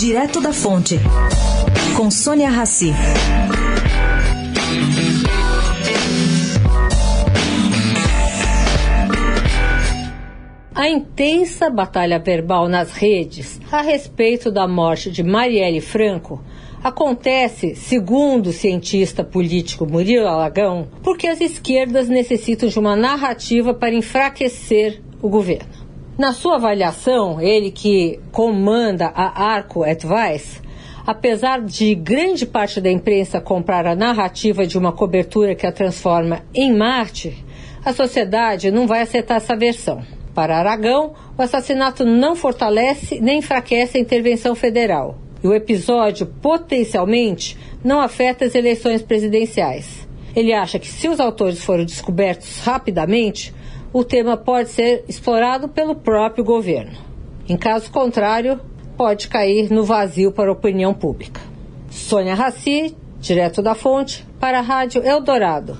Direto da Fonte, com Sônia Rassi. A intensa batalha verbal nas redes a respeito da morte de Marielle Franco acontece, segundo o cientista político Murilo Alagão, porque as esquerdas necessitam de uma narrativa para enfraquecer o governo. Na sua avaliação, ele que comanda a Arco Advice, apesar de grande parte da imprensa comprar a narrativa de uma cobertura que a transforma em Marte, a sociedade não vai aceitar essa versão. Para Aragão, o assassinato não fortalece nem enfraquece a intervenção federal. E o episódio potencialmente não afeta as eleições presidenciais. Ele acha que se os autores forem descobertos rapidamente, o tema pode ser explorado pelo próprio governo. Em caso contrário, pode cair no vazio para a opinião pública. Sônia Raci, direto da fonte, para a Rádio Eldorado.